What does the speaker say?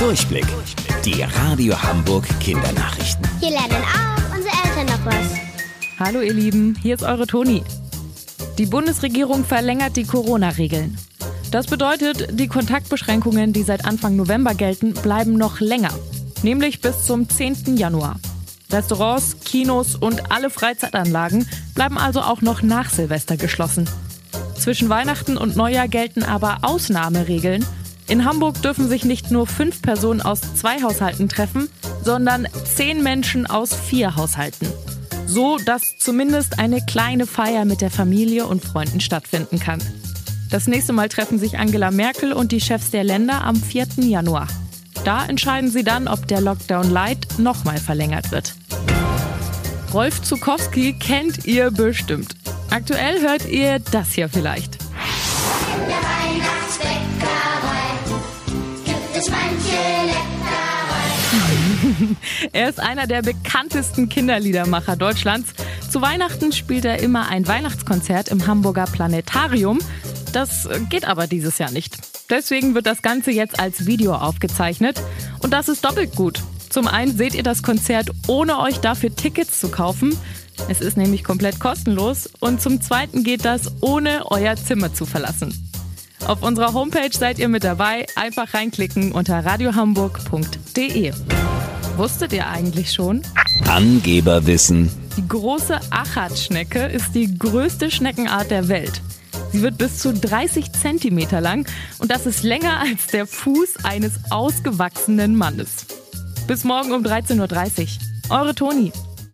Durchblick. Die Radio Hamburg Kindernachrichten. Hier lernen auch unsere Eltern noch was. Hallo ihr Lieben, hier ist eure Toni. Die Bundesregierung verlängert die Corona-Regeln. Das bedeutet, die Kontaktbeschränkungen, die seit Anfang November gelten, bleiben noch länger, nämlich bis zum 10. Januar. Restaurants, Kinos und alle Freizeitanlagen bleiben also auch noch nach Silvester geschlossen. Zwischen Weihnachten und Neujahr gelten aber Ausnahmeregeln. In Hamburg dürfen sich nicht nur fünf Personen aus zwei Haushalten treffen, sondern zehn Menschen aus vier Haushalten. So, dass zumindest eine kleine Feier mit der Familie und Freunden stattfinden kann. Das nächste Mal treffen sich Angela Merkel und die Chefs der Länder am 4. Januar. Da entscheiden sie dann, ob der Lockdown Light nochmal verlängert wird. Rolf Zukowski kennt ihr bestimmt. Aktuell hört ihr das hier vielleicht. Der Er ist einer der bekanntesten Kinderliedermacher Deutschlands. Zu Weihnachten spielt er immer ein Weihnachtskonzert im Hamburger Planetarium. Das geht aber dieses Jahr nicht. Deswegen wird das Ganze jetzt als Video aufgezeichnet. Und das ist doppelt gut. Zum einen seht ihr das Konzert, ohne euch dafür Tickets zu kaufen. Es ist nämlich komplett kostenlos. Und zum zweiten geht das, ohne euer Zimmer zu verlassen. Auf unserer Homepage seid ihr mit dabei. Einfach reinklicken unter radiohamburg.de. Wusstet ihr eigentlich schon? Angeberwissen. Die große Achatschnecke ist die größte Schneckenart der Welt. Sie wird bis zu 30 Zentimeter lang und das ist länger als der Fuß eines ausgewachsenen Mannes. Bis morgen um 13.30 Uhr. Eure Toni.